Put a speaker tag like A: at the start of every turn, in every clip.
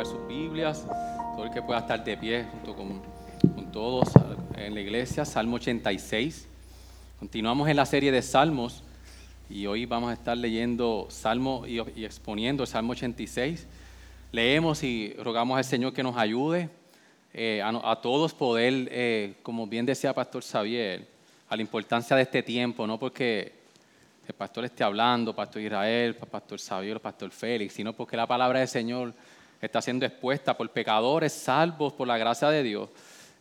A: Buscar sus Biblias, todo el que pueda estar de pie junto con, con todos en la iglesia, Salmo 86. Continuamos en la serie de Salmos y hoy vamos a estar leyendo Salmo y, y exponiendo el Salmo 86. Leemos y rogamos al Señor que nos ayude eh, a, a todos poder, eh, como bien decía Pastor Xavier, a la importancia de este tiempo, no porque el pastor esté hablando, Pastor Israel, Pastor Xavier, Pastor Félix, sino porque la palabra del Señor está siendo expuesta por pecadores salvos por la gracia de Dios.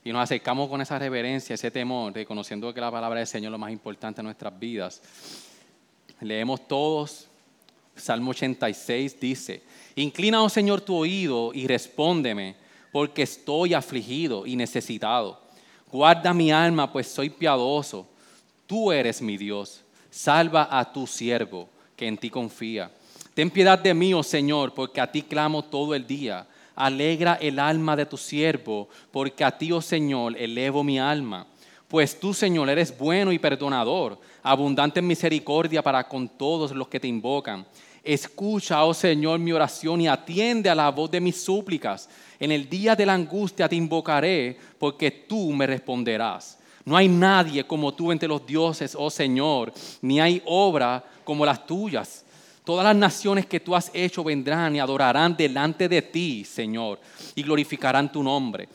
A: Y nos acercamos con esa reverencia, ese temor, reconociendo que la palabra del Señor es lo más importante en nuestras vidas. Leemos todos. Salmo 86 dice, Inclina, oh Señor, tu oído y respóndeme, porque estoy afligido y necesitado. Guarda mi alma, pues soy piadoso. Tú eres mi Dios. Salva a tu siervo, que en ti confía. Ten piedad de mí, oh Señor, porque a ti clamo todo el día. Alegra el alma de tu siervo, porque a ti, oh Señor, elevo mi alma. Pues tú, Señor, eres bueno y perdonador, abundante en misericordia para con todos los que te invocan. Escucha, oh Señor, mi oración y atiende a la voz de mis súplicas. En el día de la angustia te invocaré, porque tú me responderás. No hay nadie como tú entre los dioses, oh Señor, ni hay obra como las tuyas. Todas las naciones que tú has hecho vendrán y adorarán delante de ti, Señor, y glorificarán tu nombre.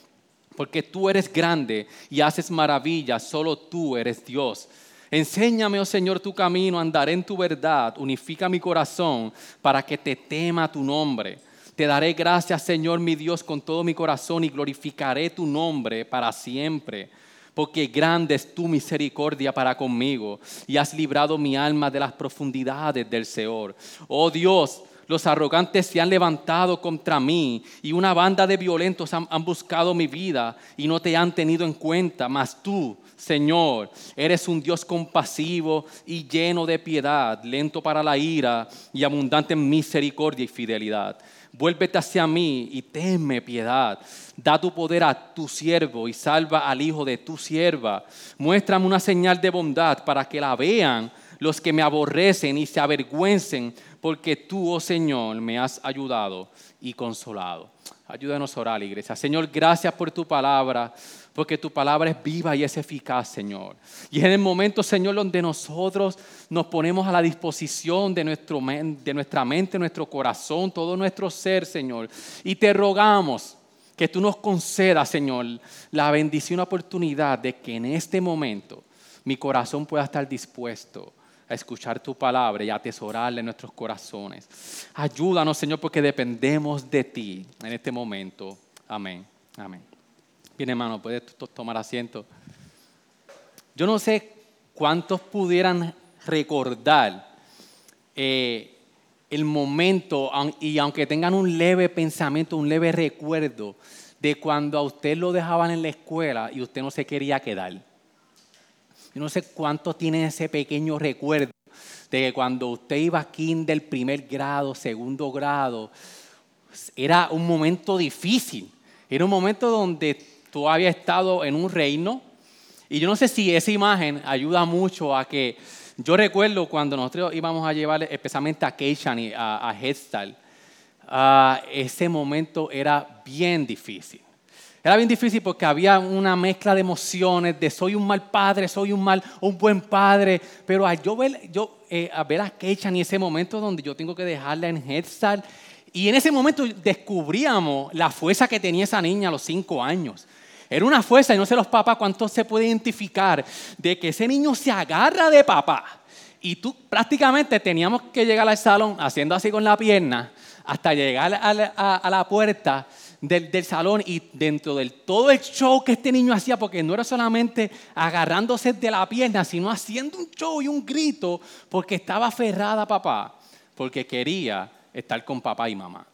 A: Porque tú eres grande y haces maravillas, solo tú eres Dios. Enséñame, oh Señor, tu camino, andaré en tu verdad, unifica mi corazón para que te tema tu nombre. Te daré gracias, Señor, mi Dios, con todo mi corazón y glorificaré tu nombre para siempre porque grande es tu misericordia para conmigo y has librado mi alma de las profundidades del Seol. Oh Dios, los arrogantes se han levantado contra mí y una banda de violentos han, han, buscado mi vida y no te han tenido en cuenta, mas tú, Señor, eres un Dios compasivo y lleno de piedad, lento para la ira y abundante en misericordia y fidelidad. Vuélvete hacia mí y tenme piedad. Da tu poder a tu siervo y salva al hijo de tu sierva. Muéstrame una señal de bondad para que la vean los que me aborrecen y se avergüencen, porque tú, oh Señor, me has ayudado y consolado. Ayúdanos a orar, iglesia. Señor, gracias por tu palabra porque tu palabra es viva y es eficaz, Señor. Y es en el momento, Señor, donde nosotros nos ponemos a la disposición de, nuestro, de nuestra mente, nuestro corazón, todo nuestro ser, Señor. Y te rogamos que tú nos concedas, Señor, la bendición, la oportunidad de que en este momento mi corazón pueda estar dispuesto a escuchar tu palabra y a atesorarla en nuestros corazones. Ayúdanos, Señor, porque dependemos de ti en este momento. Amén. Amén. Bien, hermano, puedes tomar asiento. Yo no sé cuántos pudieran recordar eh, el momento, y aunque tengan un leve pensamiento, un leve recuerdo de cuando a usted lo dejaban en la escuela y usted no se quería quedar. Yo no sé cuántos tienen ese pequeño recuerdo de que cuando usted iba aquí del primer grado, segundo grado, era un momento difícil. Era un momento donde tú habías estado en un reino. Y yo no sé si esa imagen ayuda mucho a que, yo recuerdo cuando nosotros íbamos a llevar especialmente a Keishan y a, a Headstyle, uh, ese momento era bien difícil. Era bien difícil porque había una mezcla de emociones, de soy un mal padre, soy un mal, un buen padre, pero a yo ver, yo, eh, a ver a Keishan y ese momento donde yo tengo que dejarla en Headstyle, y en ese momento descubríamos la fuerza que tenía esa niña a los cinco años. Era una fuerza, y no sé los papás cuánto se puede identificar, de que ese niño se agarra de papá. Y tú prácticamente teníamos que llegar al salón haciendo así con la pierna hasta llegar a la, puerta del, del, salón y dentro del todo el show que este niño hacía, porque no era solamente agarrándose de la pierna, sino haciendo un show y un grito porque estaba aferrada a papá. porque quería estar con papá y mamá.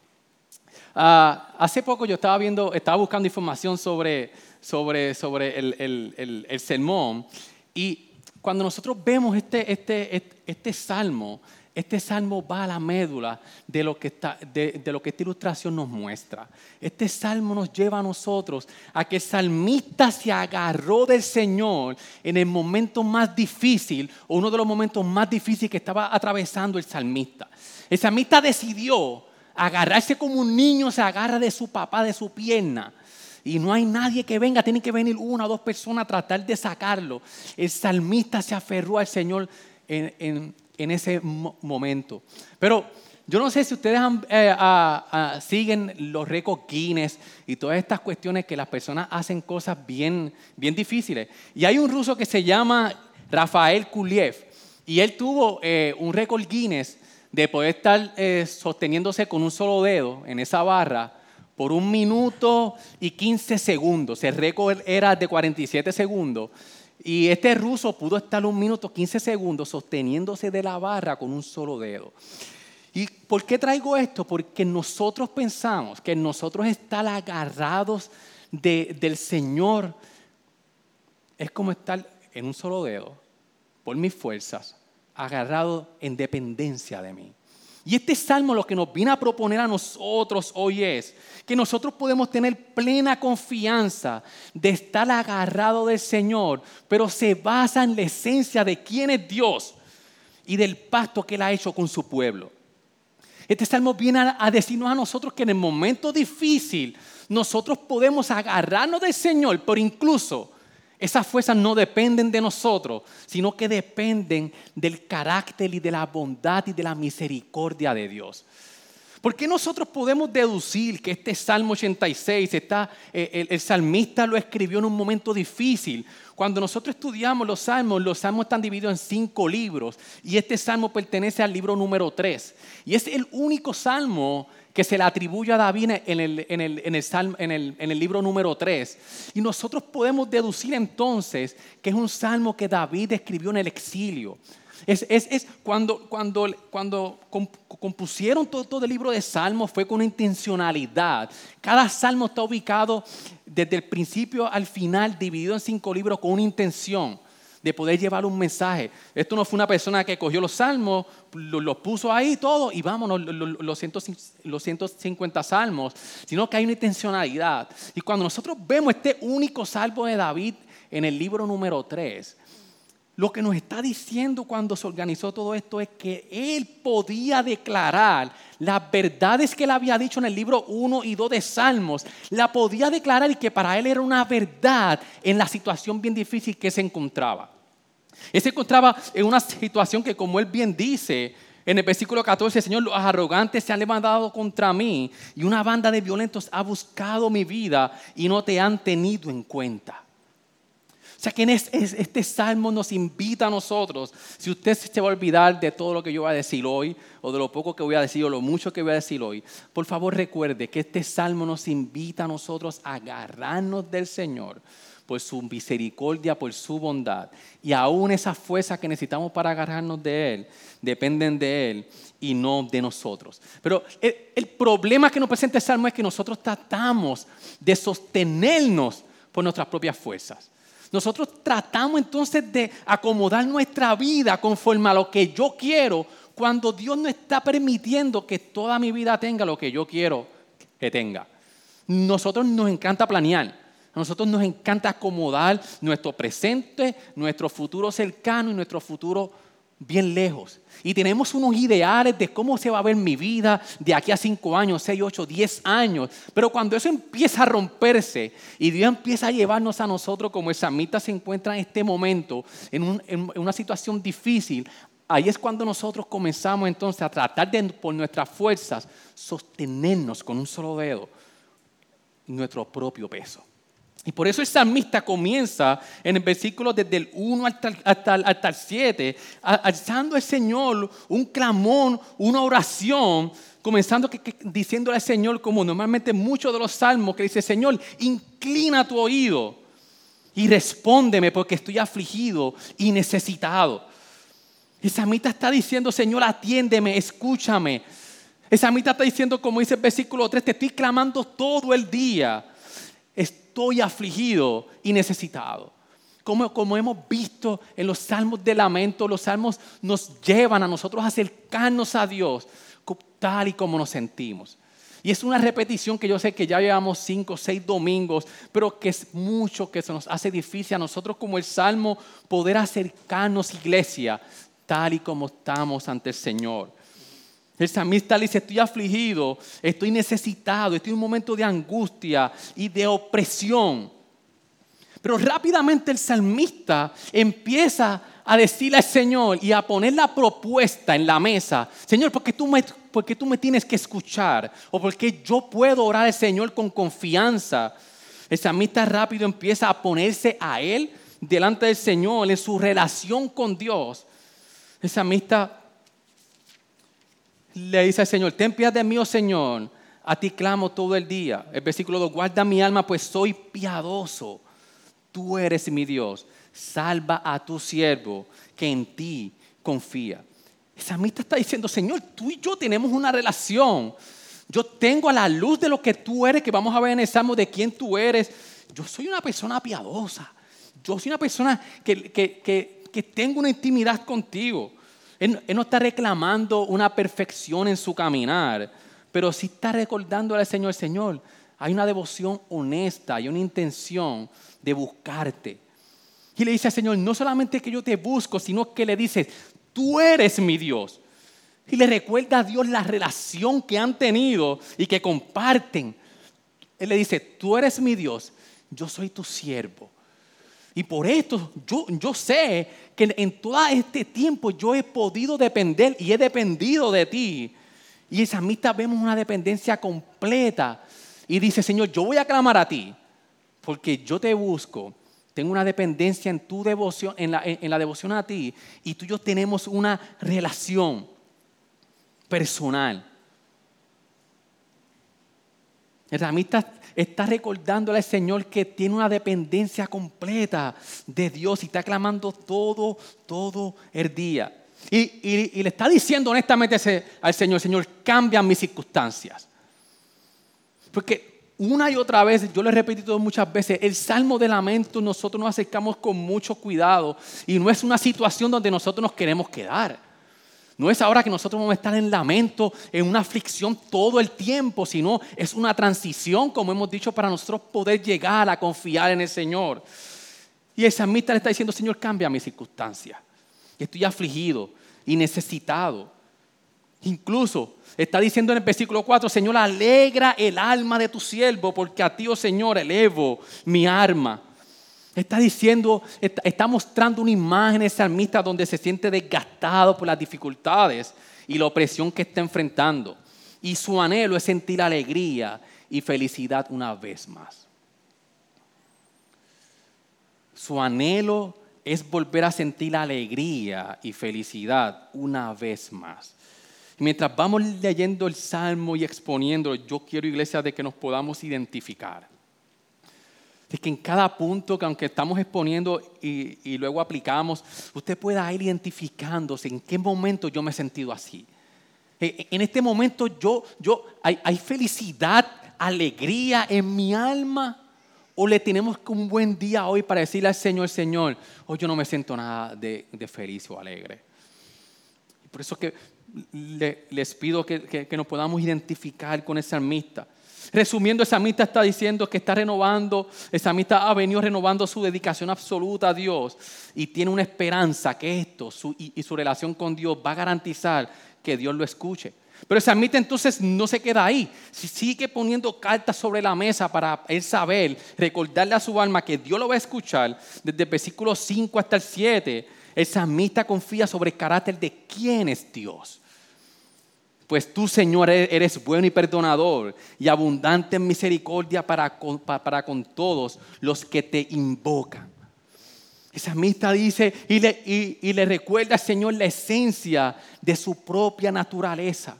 A: Ah, hace poco yo estaba viendo, estaba buscando información sobre, sobre, sobre el, el sermón y cuando nosotros vemos este, este, este, este, salmo, este salmo va a la médula de lo, que está, de, lo que esta ilustración nos muestra. Este salmo nos lleva a nosotros a que el salmista se agarró del Señor en el momento más difícil, o uno de los momentos más difíciles que estaba atravesando el salmista. El salmista decidió agarrarse como un niño se agarra de su papá, de su pierna y no hay nadie que venga, tienen que venir una o dos personas a tratar de sacarlo. El salmista se aferró al Señor en, ese momento. Pero yo no sé si ustedes eh, siguen los récords Guinness y todas estas cuestiones que las personas hacen cosas bien, bien difíciles. Y hay un ruso que se llama Rafael Kuliev y él tuvo eh, un récord Guinness de poder estar eh, sosteniéndose con un solo dedo en esa barra por un minuto y 15 segundos. El récord era de 47 segundos. Y este ruso pudo estar un minuto 15 segundos sosteniéndose de la barra con un solo dedo. ¿Y por qué traigo esto? Porque nosotros pensamos que nosotros estar agarrados del Señor es como estar en un solo dedo, por mis fuerzas, agarrado en dependencia de mí. Y este salmo lo que nos viene a proponer a nosotros hoy es que nosotros podemos tener plena confianza de estar agarrado del Señor, pero se basa en la esencia de quién es Dios y del pacto que Él ha hecho con su pueblo. Este salmo viene a decirnos a nosotros que en el momento difícil nosotros podemos agarrarnos del Señor, pero incluso esas fuerzas no dependen de nosotros, sino que dependen del carácter y de la bondad y de la misericordia de Dios. ¿Por qué nosotros podemos deducir que este Salmo 86, está, eh, el, salmista lo escribió en un momento difícil? Cuando nosotros estudiamos los salmos, los salmos están divididos en cinco libros y este salmo pertenece al libro número 3. Y es el único salmo que se le atribuye a David en el, en el, libro número 3. Y nosotros podemos deducir entonces que es un salmo que David escribió en el exilio. Es, cuando, cuando, cuando compusieron todo, todo, el libro de Salmos fue con intencionalidad. Cada salmo está ubicado desde el principio al final, dividido en cinco libros con una intención de poder llevar un mensaje. Esto no fue una persona que cogió los salmos, los puso ahí todo y vámonos, los, 150 salmos, sino que hay una intencionalidad. Y cuando nosotros vemos este único salmo de David en el libro número 3, lo que nos está diciendo cuando se organizó todo esto es que él podía declarar las verdades que él había dicho en el libro 1 y 2 de Salmos, la podía declarar y que para él era una verdad en la situación bien difícil que se encontraba. Él se encontraba en una situación que, como él bien dice, en el versículo 14, Señor, los arrogantes se han levantado contra mí y una banda de violentos ha buscado mi vida y no te han tenido en cuenta. Sea que este, salmo nos invita a nosotros, si usted se va a olvidar de todo lo que yo voy a decir hoy, o de lo poco que voy a decir, o lo mucho que voy a decir hoy, por favor recuerde que este salmo nos invita a nosotros a agarrarnos del Señor por su misericordia, por su bondad. Y aún esas fuerzas que necesitamos para agarrarnos de Él dependen de Él y no de nosotros. Pero el, el problema que nos presenta el Salmo es que nosotros tratamos de sostenernos por nuestras propias fuerzas. Nosotros tratamos entonces de acomodar nuestra vida conforme a lo que yo quiero, cuando Dios no está permitiendo que toda mi vida tenga lo que yo quiero que tenga. Nosotros nos encanta planear. A nosotros nos encanta acomodar nuestro presente, nuestro futuro cercano y nuestro futuro bien lejos. Y tenemos unos ideales de cómo se va a ver mi vida de aquí a cinco años, seis, ocho, diez años. Pero cuando eso empieza a romperse y Dios empieza a llevarnos a nosotros como esa mitad se encuentra en este momento, en, en una situación difícil, ahí es cuando nosotros comenzamos entonces a tratar de, por nuestras fuerzas, sostenernos con un solo dedo nuestro propio peso. Y por eso el salmista comienza en el versículo desde el 1 hasta, el 7, alzando al Señor un clamón, una oración, comenzando diciéndole al Señor, como normalmente muchos de los salmos, que dice, Señor, inclina tu oído y respóndeme porque estoy afligido y necesitado. El salmista está diciendo, Señor, atiéndeme, escúchame. El salmista está diciendo, como dice el versículo 3, te estoy clamando todo el día. Estoy afligido y necesitado. Como, como, hemos visto en los salmos de lamento, los salmos nos llevan a nosotros a acercarnos a Dios tal y como nos sentimos. Y es una repetición que yo sé que ya llevamos cinco o seis domingos, pero que es mucho que se nos hace difícil a nosotros como el Salmo poder acercarnos, iglesia, tal y como estamos ante el Señor. El salmista dice, estoy afligido, estoy necesitado, estoy en un momento de angustia y de opresión. Pero rápidamente el salmista empieza a decirle al Señor y a poner la propuesta en la mesa. Señor, porque tú me, porque tú me tienes que escuchar o porque yo puedo orar al Señor con confianza. El salmista rápido empieza a ponerse a Él delante del Señor en su relación con Dios. El salmista le dice al Señor, ten piedad de mí, oh Señor, a ti clamo todo el día. El versículo 2, guarda mi alma, pues soy piadoso. Tú eres mi Dios salva a tu siervo que en ti confía. El salmista está diciendo, Señor, tú y yo tenemos una relación. Yo tengo a la luz de lo que tú eres, que vamos a ver en el Salmo de quién tú eres. Yo soy una persona piadosa. Yo soy una persona que, que, tengo una intimidad contigo. Él, no está reclamando una perfección en su caminar, pero sí está recordándole al Señor, Señor, hay una devoción honesta, hay una intención de buscarte y le dice al Señor, no solamente que yo te busco, sino que le dice, tú eres mi Dios. Y le recuerda a Dios la relación que han tenido y que comparten. Él le dice, tú eres mi Dios, yo soy tu siervo. Y por esto yo, yo sé que en todo este tiempo yo he podido depender y he dependido de ti. Y esa amistad vemos una dependencia completa. Y dice, Señor, yo voy a clamar a ti, porque yo te busco tengo una dependencia en tu devoción, en la, en la devoción a ti, y tú y yo tenemos una relación personal. El está recordándole al Señor que tiene una dependencia completa de Dios y está clamando todo, todo el día. Y, le está diciendo honestamente al Señor, Señor, cambia mis circunstancias. Porque una y otra vez, yo lo he repetido muchas veces, el salmo de lamento nosotros nos acercamos con mucho cuidado y no es una situación donde nosotros nos queremos quedar. No es ahora que nosotros vamos a estar en lamento, en una aflicción todo el tiempo, sino es una transición, como hemos dicho, para nosotros poder llegar a confiar en el Señor. Y el salmista le está diciendo, Señor, cambia mi circunstancia. Estoy afligido y necesitado. Incluso está diciendo en el versículo 4, Señor, alegra el alma de tu siervo, porque a ti, oh Señor, elevo mi arma. Está diciendo, está, mostrando una imagen ese salmista donde se siente desgastado por las dificultades y la opresión que está enfrentando. Y su anhelo es sentir alegría y felicidad una vez más. Su anhelo es volver a sentir alegría y felicidad una vez más mientras vamos leyendo el Salmo y exponiéndolo, yo quiero, iglesia, de que nos podamos identificar. De que en cada punto que aunque estamos exponiendo y, luego aplicamos, usted pueda ir identificándose en qué momento yo me he sentido así. E, e, en este momento yo, yo, hay, hay felicidad, alegría en mi alma. O le tenemos un buen día hoy para decirle al Señor, Señor, hoy yo no me siento nada de, de feliz o alegre. Por eso que les pido que, nos podamos identificar con esa salmista. Resumiendo, esa salmista está diciendo que está renovando, esa salmista ha venido renovando su dedicación absoluta a Dios y tiene una esperanza que esto y, su relación con Dios va a garantizar que Dios lo escuche. Pero esa salmista entonces no se queda ahí, sigue poniendo cartas sobre la mesa para él saber, recordarle a su alma que Dios lo va a escuchar desde el versículo 5 hasta el 7. El salmista confía sobre el carácter de quién es Dios. Pues tú, Señor, e-, eres bueno y perdonador y abundante en misericordia para con, para con todos los que te invocan. Esa amistad dice y le, y, le recuerda al Señor la esencia de su propia naturaleza.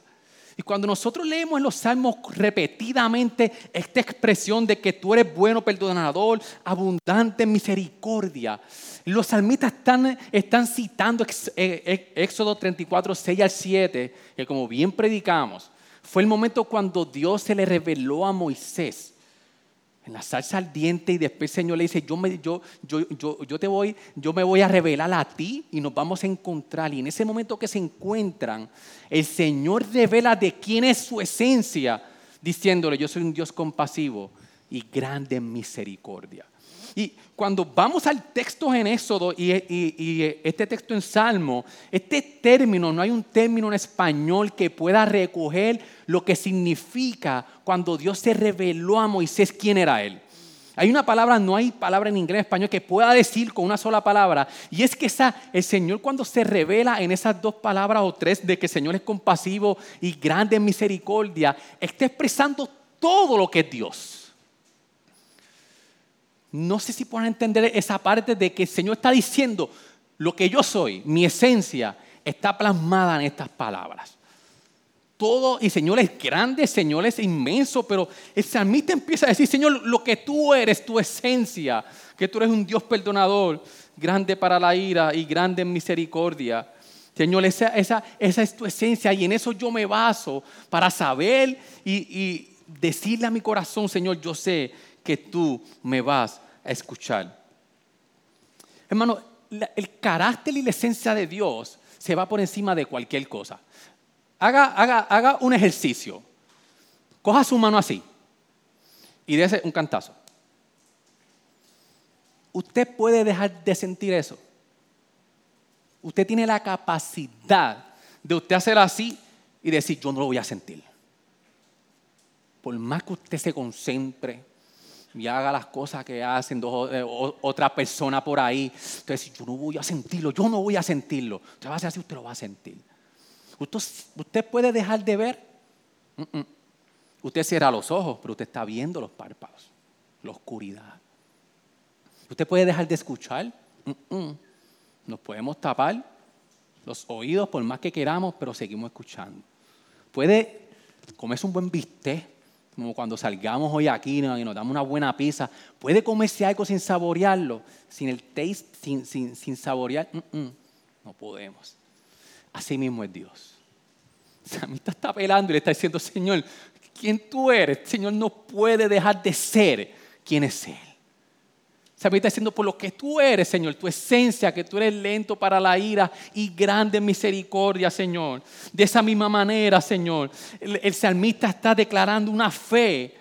A: Y cuando nosotros leemos en los salmos repetidamente esta expresión de que tú eres bueno, perdonador, abundante en misericordia, los salmistas están, están citando eh, eh, Éxodo 34, 6 al 7, que como bien predicamos, fue el momento cuando Dios se le reveló a Moisés en la salsa ardiente y después el Señor le dice, yo me, yo, yo, yo, te voy, yo me voy a revelar a ti y nos vamos a encontrar. Y en ese momento que se encuentran, el Señor revela de quién es su esencia, diciéndole, yo soy un Dios compasivo y grande en misericordia. Y cuando vamos al texto en Éxodo y, este texto en Salmo, este término, no hay un término en español que pueda recoger lo que significa cuando Dios se reveló a Moisés quién era Él. Hay una palabra, no hay palabra en inglés, en español que pueda decir con una sola palabra. Y es que esa, el Señor cuando se revela en esas dos palabras o tres de que el Señor es compasivo y grande en misericordia, está expresando todo lo que es Dios. No sé si pueden entender esa parte de que el Señor está diciendo, lo que yo soy, mi esencia, está plasmada en estas palabras. Todo, y Señor es grande, Señor es inmenso, pero el salmista empieza a decir, Señor, lo que tú eres, tu esencia, que tú eres un Dios perdonador, grande para la ira y grande en misericordia. Señor, esa, esa, es tu esencia y en eso yo me baso para saber y, y decirle a mi corazón, Señor, yo sé que tú me vas a escuchar. Hermano, el carácter y la esencia de Dios se va por encima de cualquier cosa. Haga, haga, haga un ejercicio. Coja su mano así y dése un cantazo. Usted puede dejar de sentir eso. Usted tiene la capacidad de usted hacer así y decir, yo no lo voy a sentir. Por más que usted se concentre, y haga las cosas que hacen dos, eh, otra persona por ahí. Entonces, yo no voy a sentirlo, yo no voy a sentirlo. Usted va a hacer así, usted lo va a sentir. Usted, usted puede dejar de ver. Usted cierra los ojos, pero usted está viendo los párpados, la oscuridad. Usted puede dejar de escuchar. Nos podemos tapar los oídos por más que queramos, pero seguimos escuchando. Puede comerse un buen bistec como cuando salgamos hoy aquí y nos damos una buena pizza, puede comerse algo sin saborearlo, sin el taste, sin, sin, saborear. no podemos. Así mismo es Dios. Samita está pelando y le está diciendo, Señor, ¿quién tú eres? Señor no puede dejar de ser quien es Él. Se está diciendo, por lo que tú eres, Señor, tu esencia, que tú eres lento para la ira y grande en misericordia, Señor. De esa misma manera, Señor, el, salmista está declarando una fe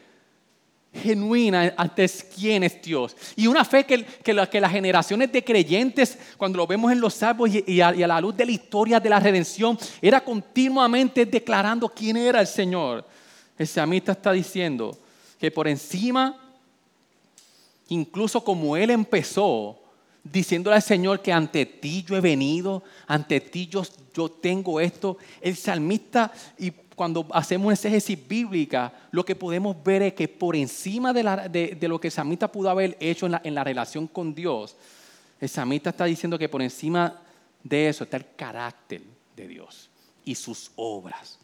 A: genuina ante quién es Dios. Y una fe que, que, las generaciones de creyentes, cuando lo vemos en los salmos y, a, y, a, la luz de la historia de la redención, era continuamente declarando quién era el Señor. El salmista está diciendo que por encima incluso como él empezó, diciéndole al Señor que ante ti yo he venido, ante ti yo, tengo esto, el salmista, y cuando hacemos una exégesis bíblica, lo que podemos ver es que por encima de, lo que el salmista pudo haber hecho en la, en la relación con Dios, el salmista está diciendo que por encima de eso está el carácter de Dios y sus obras.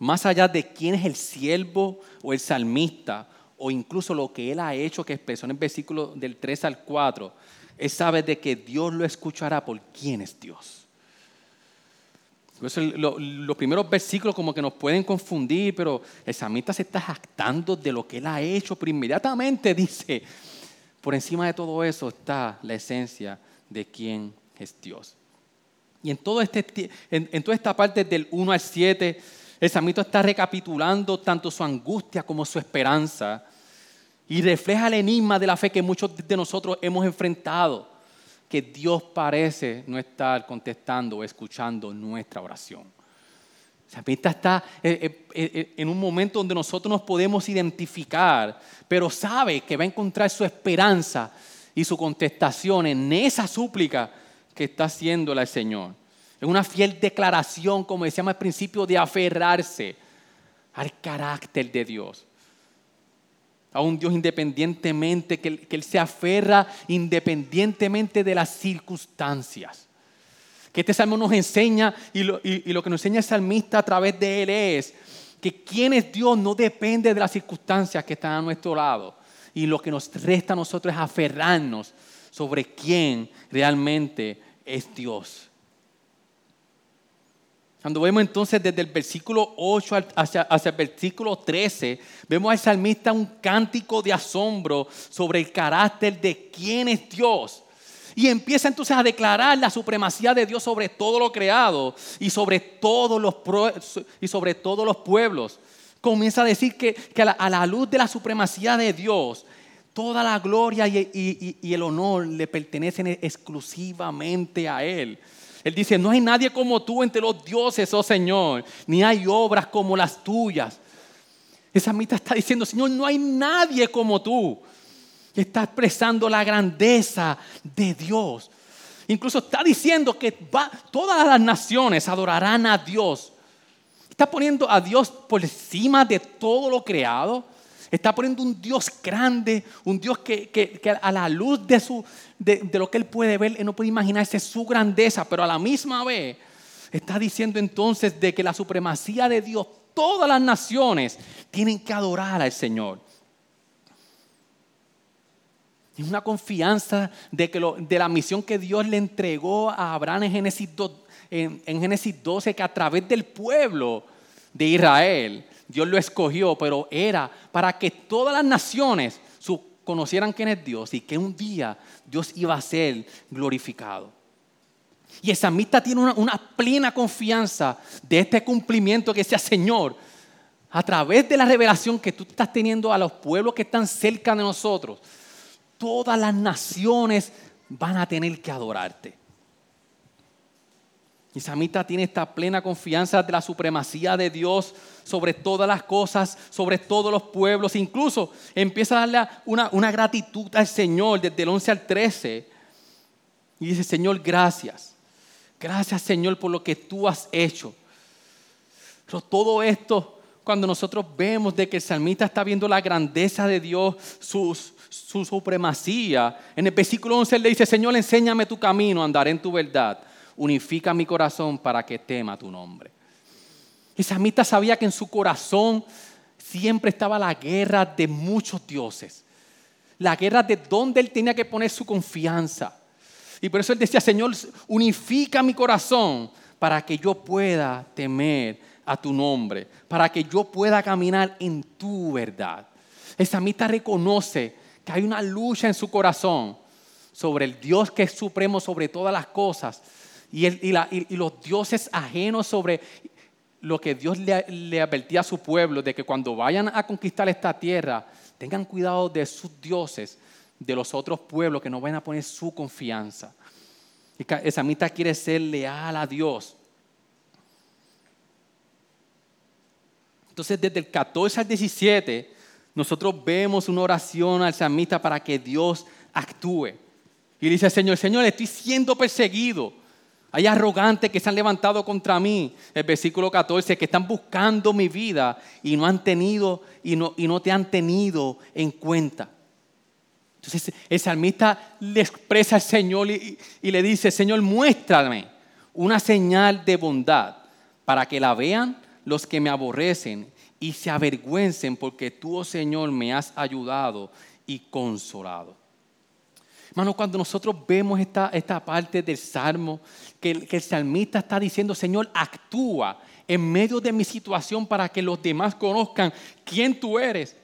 A: Más allá de quién es el siervo o el salmista, o incluso lo que él ha hecho, que expresó en el versículo del 3 al 4, él sabe de que Dios lo escuchará por quién es Dios. los primeros versículos como que nos pueden confundir, pero el samita se está jactando de lo que él ha hecho, pero inmediatamente dice, por encima de todo eso está la esencia de quién es Dios. Y en, todo este, en, en toda esta parte del 1 al 7, el samito está recapitulando tanto su angustia como su esperanza y refleja el enigma de la fe que muchos de nosotros hemos enfrentado, que Dios parece no estar contestando o escuchando nuestra oración. El samita está eh, eh, eh, en un momento donde nosotros nos podemos identificar, pero sabe que va a encontrar su esperanza y su contestación en esa súplica que está haciéndola el Señor. Es una fiel declaración, como decíamos al principio, de aferrarse al carácter de Dios. A un Dios independientemente, que, Él se aferra independientemente de las circunstancias. Que este salmo nos enseña y lo, y lo que nos enseña el salmista a través de él es que quién es Dios no depende de las circunstancias que están a nuestro lado. Y lo que nos resta a nosotros es aferrarnos sobre quién realmente es Dios. Cuando vemos entonces desde el versículo 8 hacia, el versículo 13, vemos al salmista un cántico de asombro sobre el carácter de quién es Dios. Y empieza entonces a declarar la supremacía de Dios sobre todo lo creado y sobre todos los, y sobre todos los pueblos. Comienza a decir que, a, la, luz de la supremacía de Dios, toda la gloria y, y el honor le pertenecen exclusivamente a Él. Él dice, no hay nadie como tú entre los dioses, oh Señor, ni hay obras como las tuyas. Esa mitad está diciendo, Señor, no hay nadie como tú está expresando la grandeza de Dios. Incluso está diciendo que todas las naciones adorarán a Dios. Está poniendo a Dios por encima de todo lo creado. Está poniendo un Dios grande, un Dios que, a la luz de, su, de, lo que él puede ver, él no puede imaginarse su grandeza, pero a la misma vez está diciendo entonces de que la supremacía de Dios, todas las naciones tienen que adorar al Señor. Es una confianza de, que de la misión que Dios le entregó a Abraham en Génesis, en, Génesis 12, que a través del pueblo de Israel, Dios lo escogió, pero era para que todas las naciones conocieran quién es Dios y que un día Dios iba a ser glorificado. Y esa amistad tiene una, una, plena confianza de este cumplimiento que sea Señor, a través de la revelación que tú estás teniendo a los pueblos que están cerca de nosotros, todas las naciones van a tener que adorarte. Y Samita tiene esta plena confianza de la supremacía de Dios sobre todas las cosas, sobre todos los pueblos. Incluso empieza a darle una, gratitud al Señor desde el 11 al 13. Y dice, Señor, gracias. Gracias, Señor, por lo que tú has hecho. Pero todo esto, cuando nosotros vemos de que el salmista está viendo la grandeza de Dios, su supremacía. En el versículo 11 él le dice, Señor, enséñame tu camino, andaré en tu verdad. Unifica mi corazón para que tema tu nombre. Y Samita sabía que en su corazón siempre estaba la guerra de muchos dioses. La guerra de donde él tenía que poner su confianza. Y por eso él decía, Señor, unifica mi corazón para que yo pueda temer a tu nombre, para que yo pueda caminar en tu verdad. El samita reconoce que hay una lucha en su corazón sobre el Dios que es supremo sobre todas las cosas y, los dioses ajenos sobre lo que Dios le, advertía a su pueblo, de que cuando vayan a conquistar esta tierra, tengan cuidado de sus dioses, de los otros pueblos que no vayan a poner su confianza. Y esa mitad quiere ser leal a Dios. Entonces, desde el 14 al 17, nosotros vemos una oración al salmista para que Dios actúe. Y dice, Señor, Señor, estoy siendo perseguido. Hay arrogantes que se han levantado contra mí. El versículo 14, que están buscando mi vida y no han tenido y no, y no te han tenido en cuenta. Entonces el salmista le expresa al Señor y, y le dice, Señor, muéstrame una señal de bondad para que la vean los que me aborrecen y se avergüencen porque tú, oh Señor, me has ayudado y consolado. Hermano, cuando nosotros vemos esta, esta parte del salmo, que, que el salmista está diciendo, Señor, actúa en medio de mi situación para que los demás conozcan quién tú eres.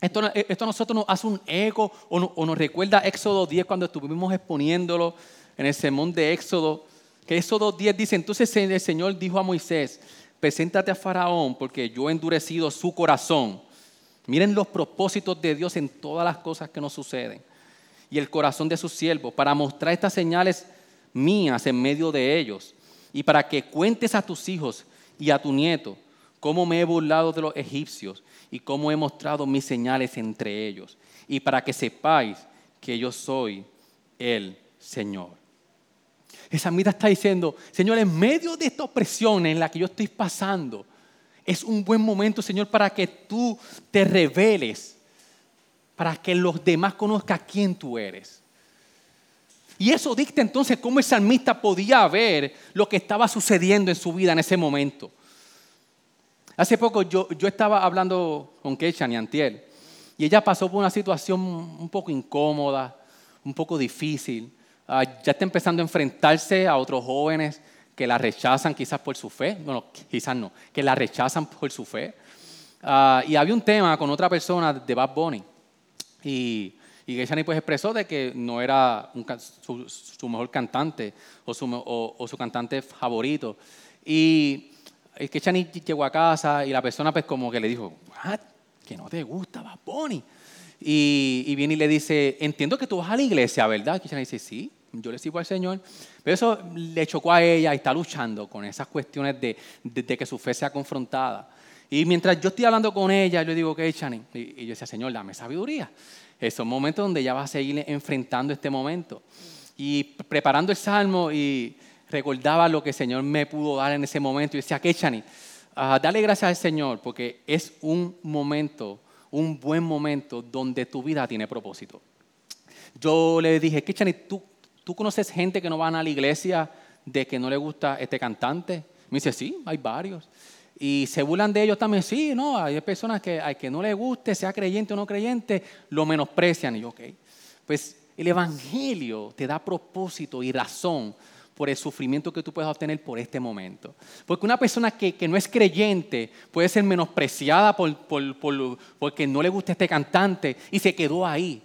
A: Esto, esto a nosotros nos hace un ego o, o, nos recuerda Éxodo 10 cuando estuvimos exponiéndolo en el sermón de Éxodo. Que Éxodo 10 dice, entonces el Señor dijo a Moisés, preséntate a Faraón porque yo he endurecido su corazón. Miren los propósitos de Dios en todas las cosas que nos suceden. Y el corazón de sus siervos para mostrar estas señales mías en medio de ellos. Y para que cuentes a tus hijos y a tu nieto cómo me he burlado de los egipcios y cómo he mostrado mis señales entre ellos. Y para que sepáis que yo soy el Señor. Esa mitad está diciendo, Señor, en medio de esta opresión en la que yo estoy pasando, es un buen momento, Señor, para que tú te reveles, para que los demás conozcan quién tú eres. Y eso dicta entonces cómo el salmista podía ver lo que estaba sucediendo en su vida en ese momento. Hace poco yo, yo estaba hablando con Keishan y Antiel y ella pasó por una situación un poco incómoda, un poco difícil. Ah, ya está empezando a enfrentarse a otros jóvenes que la rechazan quizás por su fe. No, quizás no, que la rechazan por su fe. Ah, y había un tema con otra persona de Bad Bunny. Y, y Keishani pues expresó de que no era su, mejor cantante o su, o, su cantante favorito. Y Keishani llegó a casa y la persona pues como que le dijo, que no te gusta Bad Bunny. Y, viene y le dice, entiendo que tú vas a la iglesia, ¿verdad? Keishani dice, sí, yo le sigo al Señor. Pero eso le chocó a ella y está luchando con esas cuestiones de, de, que su fe sea confrontada. Y mientras yo estoy hablando con ella, yo digo, ¿qué, Chani? Y, yo decía, Señor, dame sabiduría. Esos momentos donde ella va a seguir enfrentando este momento. Y preparando el salmo y recordaba lo que el Señor me pudo dar en ese momento. Y decía, ¿qué, Chani? Ah, dale gracias al Señor porque es un momento, un buen momento donde tu vida tiene propósito. Yo le dije, Kichani, ¿tú, ¿tú conoces gente que no van a la iglesia de que no le gusta este cantante? Me dice, sí, hay varios. Y se burlan de ellos también, sí, no, hay personas que a que no le guste, sea creyente o no creyente, lo menosprecian. Y yo, ok, pues el Evangelio te da propósito y razón por el sufrimiento que tú puedes obtener por este momento. Porque una persona que, no es creyente puede ser menospreciada por, porque no le gusta este cantante y se quedó ahí.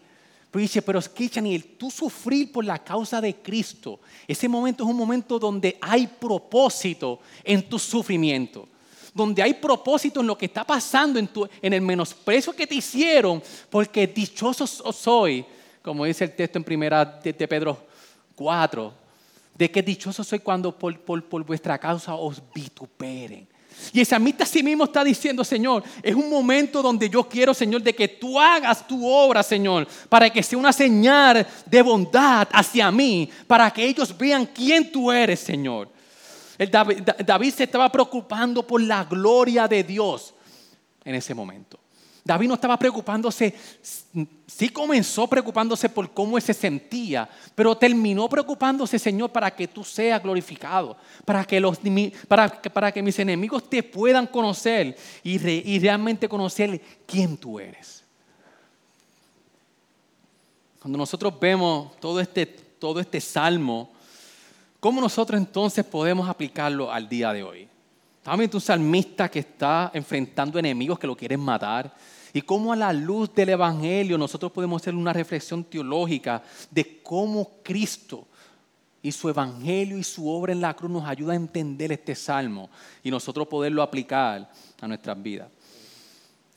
A: Pero dice, pero es que Chaniel, tú sufrir por la causa de Cristo, ese momento es un momento donde hay propósito en tu sufrimiento donde hay propósito en lo que está pasando, en, tu, en el menosprecio que te hicieron, porque dichoso soy, como dice el texto en primera de, de Pedro 4, de que dichoso soy cuando por, vuestra causa os vituperen. Y el salmista sí mismo está diciendo, Señor, es un momento donde yo quiero, Señor, de que tú hagas tu obra, Señor, para que sea una señal de bondad hacia mí, para que ellos vean quién tú eres, Señor. David se estaba preocupando por la gloria de Dios en ese momento. David no estaba preocupándose, sí comenzó preocupándose por cómo se sentía, pero terminó preocupándose, Señor, para que tú seas glorificado, para que, los, para, para que mis enemigos te puedan conocer y, y realmente conocer quién tú eres. Cuando nosotros vemos todo este, todo este salmo, ¿cómo nosotros entonces podemos aplicarlo al día de hoy? También un salmista que está enfrentando enemigos que lo quieren matar y cómo a la luz del Evangelio nosotros podemos hacer una reflexión teológica de cómo Cristo y su Evangelio y su obra en la cruz nos ayuda a entender este salmo y nosotros poderlo aplicar a nuestras vidas.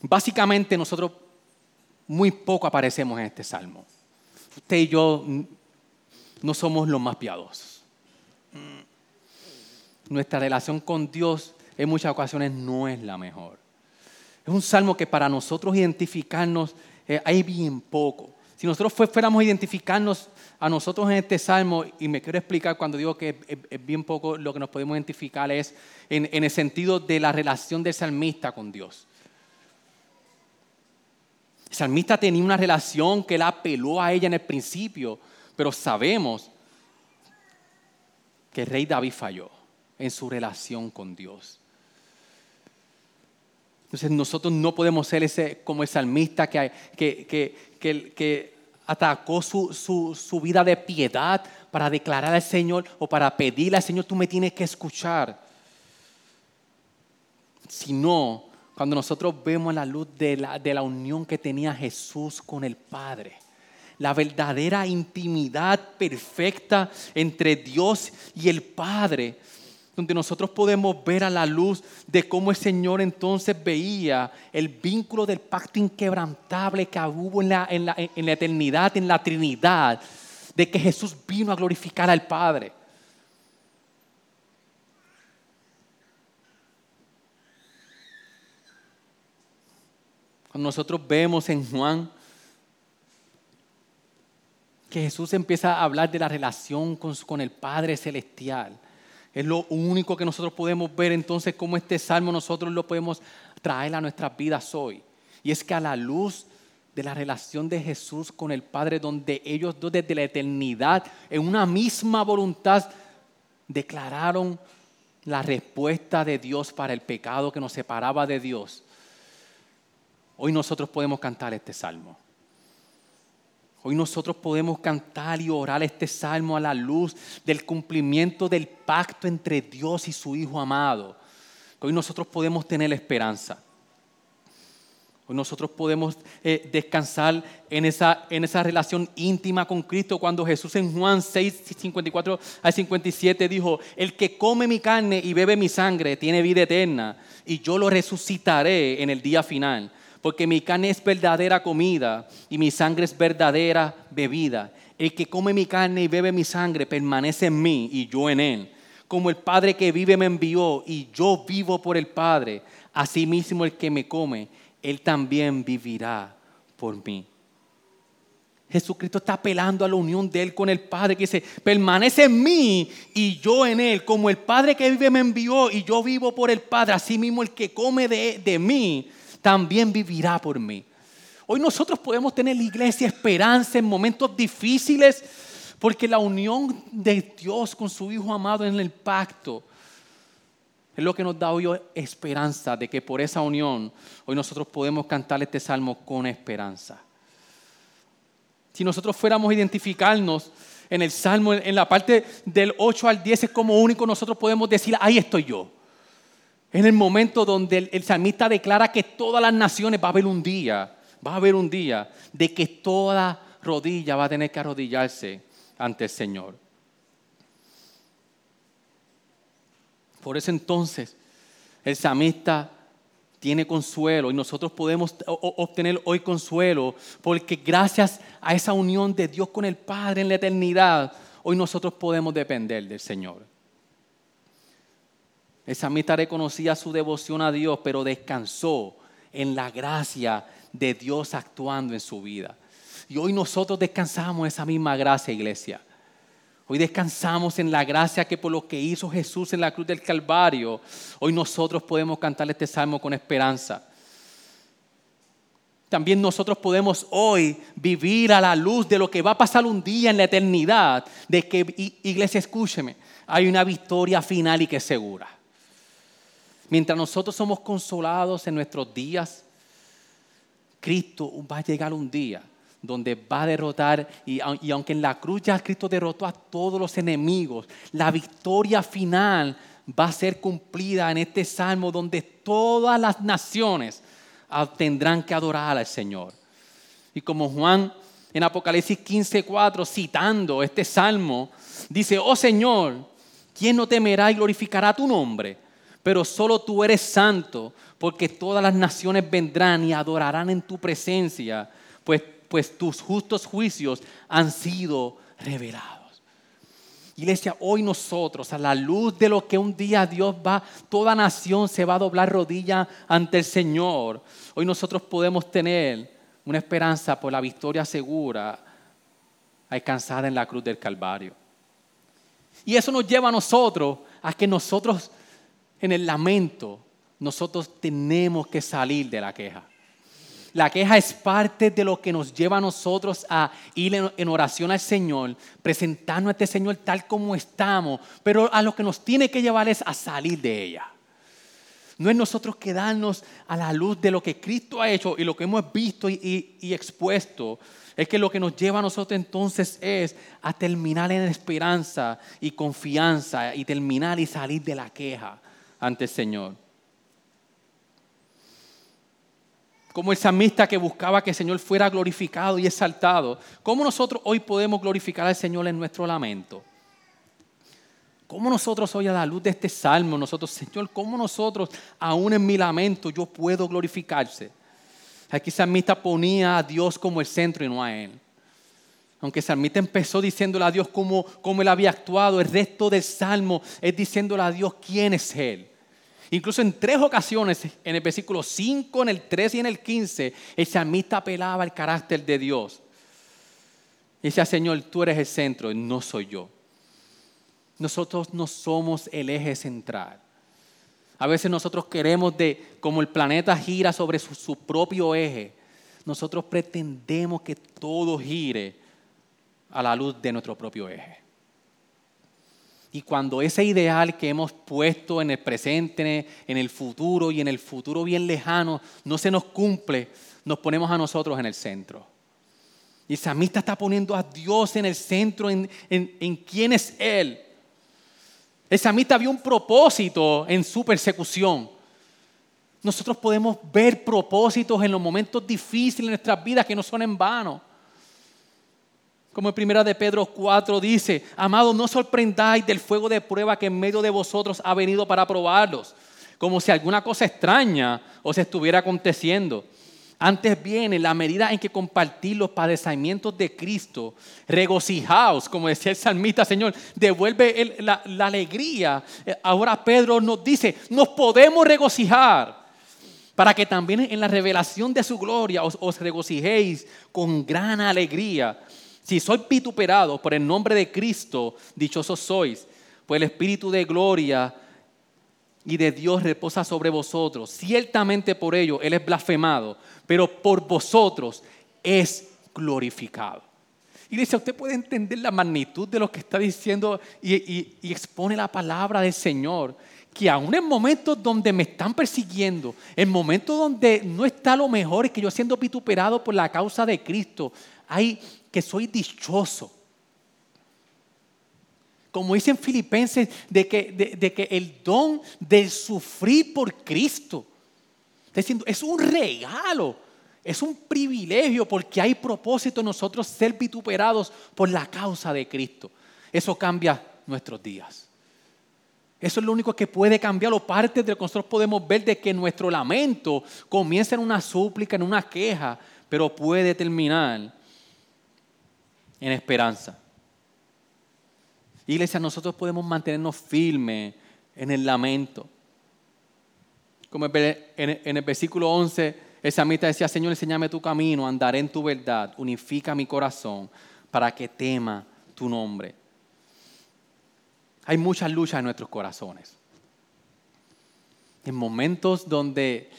A: Básicamente nosotros muy poco aparecemos en este salmo. Usted y yo no somos los más piadosos. Nuestra relación con Dios en muchas ocasiones no es la mejor. Es un salmo que para nosotros identificarnos eh, hay bien poco. Si nosotros fuéramos a identificarnos a nosotros en este salmo, y me quiero explicar cuando digo que es, bien poco, lo que nos podemos identificar es en, en el sentido de la relación del salmista con Dios. El salmista tenía una relación que él apeló a ella en el principio, pero sabemos que el rey David falló en su relación con Dios. Entonces nosotros no podemos ser ese, como el salmista que, que, que, que atacó su, su, su, vida de piedad para declarar al Señor o para pedirle al Señor, tú me tienes que escuchar. Sino cuando nosotros vemos la luz de la, de la unión que tenía Jesús con el Padre la verdadera intimidad perfecta entre Dios y el Padre donde nosotros podemos ver a la luz de cómo el Señor entonces veía el vínculo del pacto inquebrantable que hubo en la, en la, en la eternidad, en la Trinidad, de que Jesús vino a glorificar al Padre. Cuando nosotros vemos en Juan que Jesús empieza a hablar de la relación con, con el Padre Celestial, es lo único que nosotros podemos ver entonces cómo este salmo nosotros lo podemos traer a nuestras vidas hoy. Y es que a la luz de la relación de Jesús con el Padre, donde ellos dos desde la eternidad, en una misma voluntad, declararon la respuesta de Dios para el pecado que nos separaba de Dios. Hoy nosotros podemos cantar este salmo. Hoy nosotros podemos cantar y orar este salmo a la luz del cumplimiento del pacto entre Dios y su Hijo amado. Hoy nosotros podemos tener esperanza. Hoy nosotros podemos eh, descansar en esa, en esa relación íntima con Cristo cuando Jesús en Juan 6, 54 al 57 dijo, el que come mi carne y bebe mi sangre tiene vida eterna y yo lo resucitaré en el día final, porque mi carne es verdadera comida y mi sangre es verdadera bebida. El que come mi carne y bebe mi sangre permanece en mí y yo en él. Como el Padre que vive me envió y yo vivo por el Padre, asimismo el que me come él también vivirá por mí. Jesucristo está apelando a la unión de Él con el Padre, que dice, permanece en mí y yo en Él, como el Padre que vive me envió y yo vivo por el Padre, así mismo el que come de, de mí, también vivirá por mí. Hoy nosotros podemos tener la iglesia esperanza en momentos difíciles, porque la unión de Dios con su Hijo amado en el pacto es lo que nos da hoy esperanza de que por esa unión hoy nosotros podemos cantar este salmo con esperanza. Si nosotros fuéramos a identificarnos en el salmo, en la parte del 8 al 10 es como único, nosotros podemos decir, ahí estoy yo. En el momento donde el, el salmista declara que todas las naciones va a haber un día, va a haber un día de que toda rodilla va a tener que arrodillarse ante el Señor. Por eso entonces el samista tiene consuelo y nosotros podemos obtener hoy consuelo porque gracias a esa unión de Dios con el Padre en la eternidad, hoy nosotros podemos depender del Señor. El samista reconocía su devoción a Dios, pero descansó en la gracia de Dios actuando en su vida. Y hoy nosotros descansamos esa misma gracia, iglesia. Hoy descansamos en la gracia que por lo que hizo Jesús en la cruz del Calvario, hoy nosotros podemos cantar este salmo con esperanza. También nosotros podemos hoy vivir a la luz de lo que va a pasar un día en la eternidad, de que, iglesia, escúcheme, hay una victoria final y que es segura. Mientras nosotros somos consolados en nuestros días, Cristo va a llegar un día donde va a derrotar, y, aunque en la cruz ya Cristo derrotó a todos los enemigos, la victoria final va a ser cumplida en este salmo donde todas las naciones tendrán que adorar al Señor. Y como Juan en Apocalipsis 15:4, citando este salmo, dice, oh Señor, ¿quién no temerá y glorificará tu nombre? Pero solo tú eres santo, porque todas las naciones vendrán y adorarán en tu presencia, pues pues tus justos juicios han sido revelados. Iglesia, hoy nosotros, a la luz de lo que un día Dios va, toda nación se va a doblar rodilla ante el Señor. Hoy nosotros podemos tener una esperanza por la victoria segura alcanzada en la cruz del Calvario. Y eso nos lleva a nosotros a que nosotros en el lamento, nosotros tenemos que salir de la queja. La queja es parte de lo que nos lleva a nosotros a ir en oración al Señor, presentarnos a este Señor tal como estamos, pero a lo que nos tiene que llevar es a salir de ella. No es nosotros quedarnos a la luz de lo que Cristo ha hecho y lo que hemos visto y, y expuesto. Es que lo que nos lleva a nosotros entonces es a terminar en esperanza y confianza y terminar y salir de la queja ante el Señor. como el salmista que buscaba que el Señor fuera glorificado y exaltado. ¿Cómo nosotros hoy podemos glorificar al Señor en nuestro lamento? ¿Cómo nosotros hoy a la luz de este salmo, nosotros, Señor, cómo nosotros, aún en mi lamento, yo puedo glorificarse? Aquí el salmista ponía a Dios como el centro y no a Él. Aunque salmista empezó diciéndole a Dios cómo, cómo Él había actuado, el resto del salmo es diciéndole a Dios quién es Él. Incluso en tres ocasiones, en el versículo 5, en el 3 y en el 15, el salmista apelaba al carácter de Dios. Y decía, Señor, tú eres el centro, no soy yo. Nosotros no somos el eje central. A veces nosotros queremos de, como el planeta gira sobre su, su propio eje, nosotros pretendemos que todo gire a la luz de nuestro propio eje. Y cuando ese ideal que hemos puesto en el presente, en el futuro y en el futuro bien lejano no se nos cumple, nos ponemos a nosotros en el centro. Y el salmista está poniendo a Dios en el centro, en, en quién es Él. El salmista vio un propósito en su persecución. Nosotros podemos ver propósitos en los momentos difíciles de nuestras vidas que no son en vano. Como en primera de Pedro 4 dice, amados, no sorprendáis del fuego de prueba que en medio de vosotros ha venido para probarlos, como si alguna cosa extraña os estuviera aconteciendo. Antes bien, en la medida en que compartís los padecimientos de Cristo, regocijaos, como decía el salmista, Señor, devuelve la, alegría. Eh, ahora Pedro nos dice, nos podemos regocijar para que también en la revelación de su gloria os regocijéis con gran alegría. Si sois vituperados por el nombre de Cristo, dichosos sois, pues el Espíritu de gloria y de Dios reposa sobre vosotros. Ciertamente por ello Él es blasfemado, pero por vosotros es glorificado. Iglesia, usted puede entender la magnitud de lo que está diciendo y, y expone la palabra del Señor que aún en momentos donde me están persiguiendo, en momentos donde no está lo mejor, es que yo siendo vituperado por la causa de Cristo, hay que soy dichoso. Como dicen Filipenses, de que, de, que el don de sufrir por Cristo, es un regalo, es un privilegio porque hay propósito en nosotros ser vituperados por la causa de Cristo. Eso cambia nuestros días. Eso es lo único que puede cambiar o parte de lo que nosotros podemos ver de que nuestro lamento comienza en una súplica, en una queja, pero puede terminar en esperanza. Iglesia, nosotros podemos mantenernos firmes en el lamento. Como en el versículo 11, el samita decía, Señor, enséñame tu camino, andaré en tu verdad, unifica mi corazón para que tema tu nombre. Hay muchas luchas en nuestros corazones. En momentos donde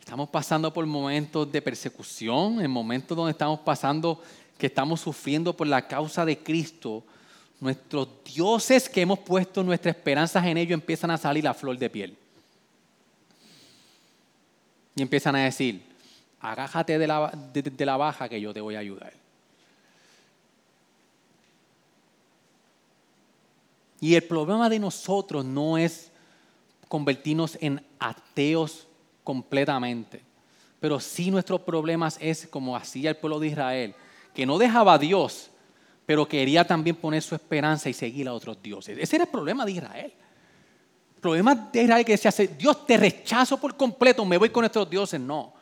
A: estamos pasando por momentos de persecución, en momentos donde estamos pasando que estamos sufriendo por la causa de Cristo, nuestros dioses que hemos puesto nuestras esperanzas en ellos empiezan a salir a flor de piel. Y empiezan a decir, agájate de la, de la baja que yo te voy a ayudar. Y el problema de nosotros no es convertirnos en ateos completamente, pero sí nuestro problema es como hacía el pueblo de Israel, que no dejaba a Dios, pero quería también poner su esperanza y seguir a otros dioses. Ese era el problema de Israel. El problema de Israel que decía, Dios te rechazo por completo, me voy con estos dioses. No.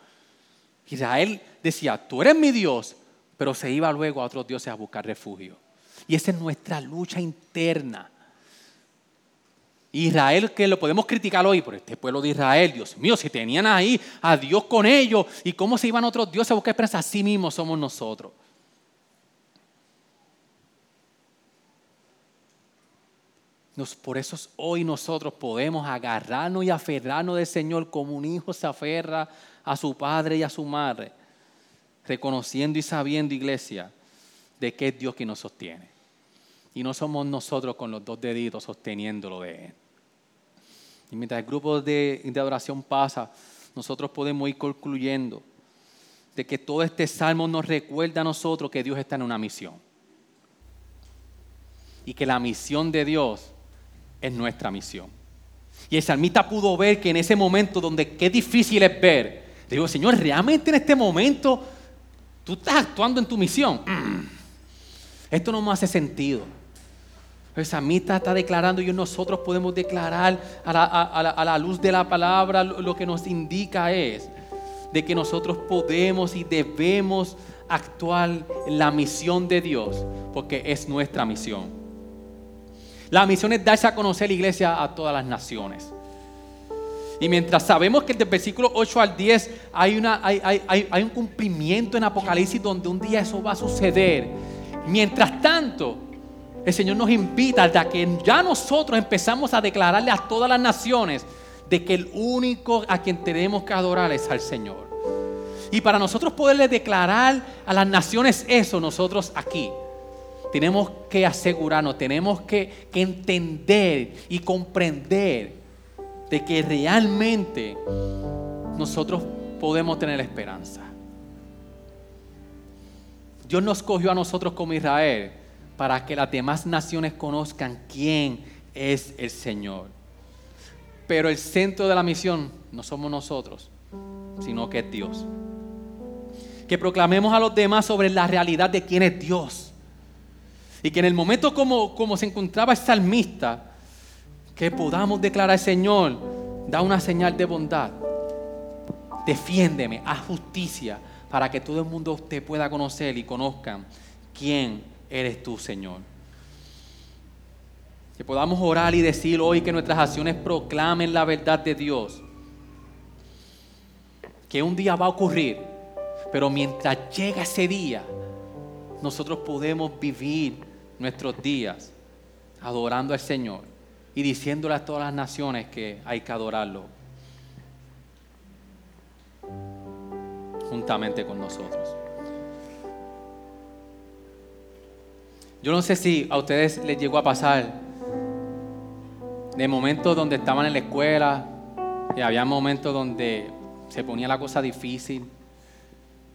A: Israel decía, tú eres mi Dios, pero se iba luego a otros dioses a buscar refugio. Y esa es nuestra lucha interna. Israel, que lo podemos criticar hoy, por este pueblo de Israel, Dios mío, si tenían ahí a Dios con ellos, ¿y cómo se iban otros dioses a buscar esperanza? Así mismo somos nosotros. Por eso hoy nosotros podemos agarrarnos y aferrarnos del Señor como un hijo se aferra a su padre y a su madre, reconociendo y sabiendo, iglesia, de que es Dios quien nos sostiene. Y no somos nosotros con los dos deditos sosteniéndolo de Él. Y mientras el grupo de, de adoración pasa, nosotros podemos ir concluyendo de que todo este salmo nos recuerda a nosotros que Dios está en una misión. Y que la misión de Dios es nuestra misión. Y el salmista pudo ver que en ese momento donde qué difícil es ver, le digo, Señor, realmente en este momento tú estás actuando en tu misión. Esto no me hace sentido. El salmista está declarando y nosotros podemos declarar a la, a la luz de la palabra lo que nos indica es de que nosotros podemos y debemos actuar en la misión de Dios, porque es nuestra misión. La misión es darse a conocer la iglesia a todas las naciones. Y mientras sabemos que del versículo 8 al 10 hay, una, hay, hay, hay, un cumplimiento en Apocalipsis donde un día eso va a suceder. Mientras tanto, el Señor nos invita a que ya nosotros empezamos a declararle a todas las naciones de que el único a quien tenemos que adorar es al Señor. Y para nosotros poderle declarar a las naciones eso, nosotros aquí, tenemos que asegurarnos, tenemos que, entender y comprender de que realmente nosotros podemos tener esperanza. Dios nos cogió a nosotros como Israel para que las demás naciones conozcan quién es el Señor. Pero el centro de la misión no somos nosotros, sino que es Dios. Que proclamemos a los demás sobre la realidad de quién es Dios. Y que en el momento como, como se encontraba el salmista, que podamos declarar, Señor, da una señal de bondad. Defiéndeme, haz justicia para que todo el mundo te pueda conocer y conozcan quién eres tú, Señor. Que podamos orar y decir hoy que nuestras acciones proclamen la verdad de Dios. Que un día va a ocurrir, pero mientras llega ese día, nosotros podemos vivir nuestros días adorando al Señor y diciéndole a todas las naciones que hay que adorarlo juntamente con nosotros. Yo no sé si a ustedes les llegó a pasar de momentos donde estaban en la escuela y había momentos donde se ponía la cosa difícil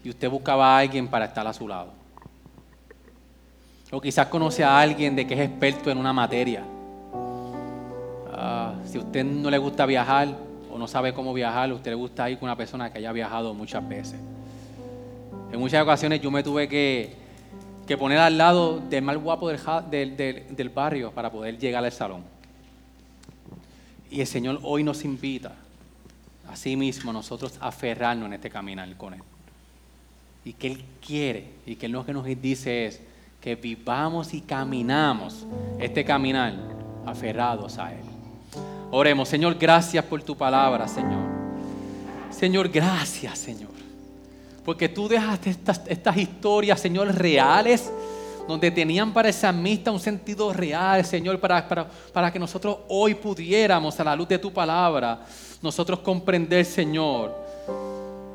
A: y usted buscaba a alguien para estar a su lado. O quizás conoce a alguien de que es experto en una materia Ah, si usted no le gusta viajar o no sabe cómo viajar, usted le gusta ir con una persona que haya viajado muchas veces. En muchas ocasiones yo me tuve que, poner al lado del más guapo del, del barrio para poder llegar al salón. Y el Señor hoy nos invita, a sí mismo, nosotros a aferrarnos en este caminar con Él. Y que Él quiere, y que lo que nos dice es que vivamos y caminamos este caminar aferrados a Él. Oremos, Señor, gracias por tu palabra, Señor. Señor, gracias, Señor. Porque tú dejaste estas, historias, Señor, reales, donde tenían para esa amistad un sentido real, Señor, para, para, para que nosotros hoy pudiéramos, a la luz de tu palabra, nosotros comprender, Señor,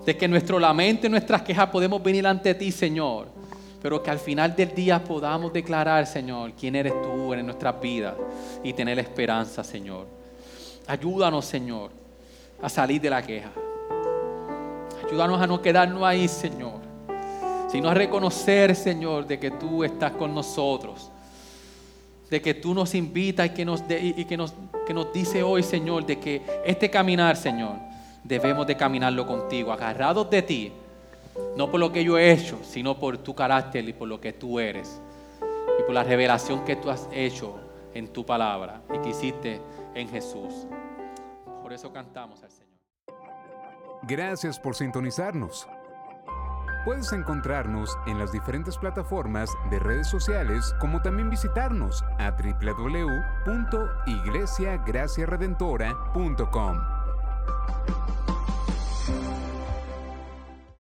A: de que nuestro lamento y nuestras quejas podemos venir ante ti, Señor, pero que al final del día podamos declarar, Señor, quién eres tú en nuestras vidas y tener esperanza, Señor. Ayúdanos, Señor, a salir de la queja. Ayúdanos a no quedarnos ahí, Señor, sino a reconocer, Señor, de que tú estás con nosotros. De que tú nos invitas y que nos, y que nos, que nos dice hoy, Señor, de que este caminar, Señor, debemos de caminarlo contigo, agarrados de ti, no por lo que yo he hecho, sino por tu carácter y por lo que tú eres y por la revelación que tú has hecho en tu palabra y que hiciste en Jesús. Por eso cantamos al Señor.
B: Gracias por sintonizarnos. Puedes encontrarnos en las diferentes plataformas de redes sociales, como también visitarnos a www.iglesiagraciaredentora.com.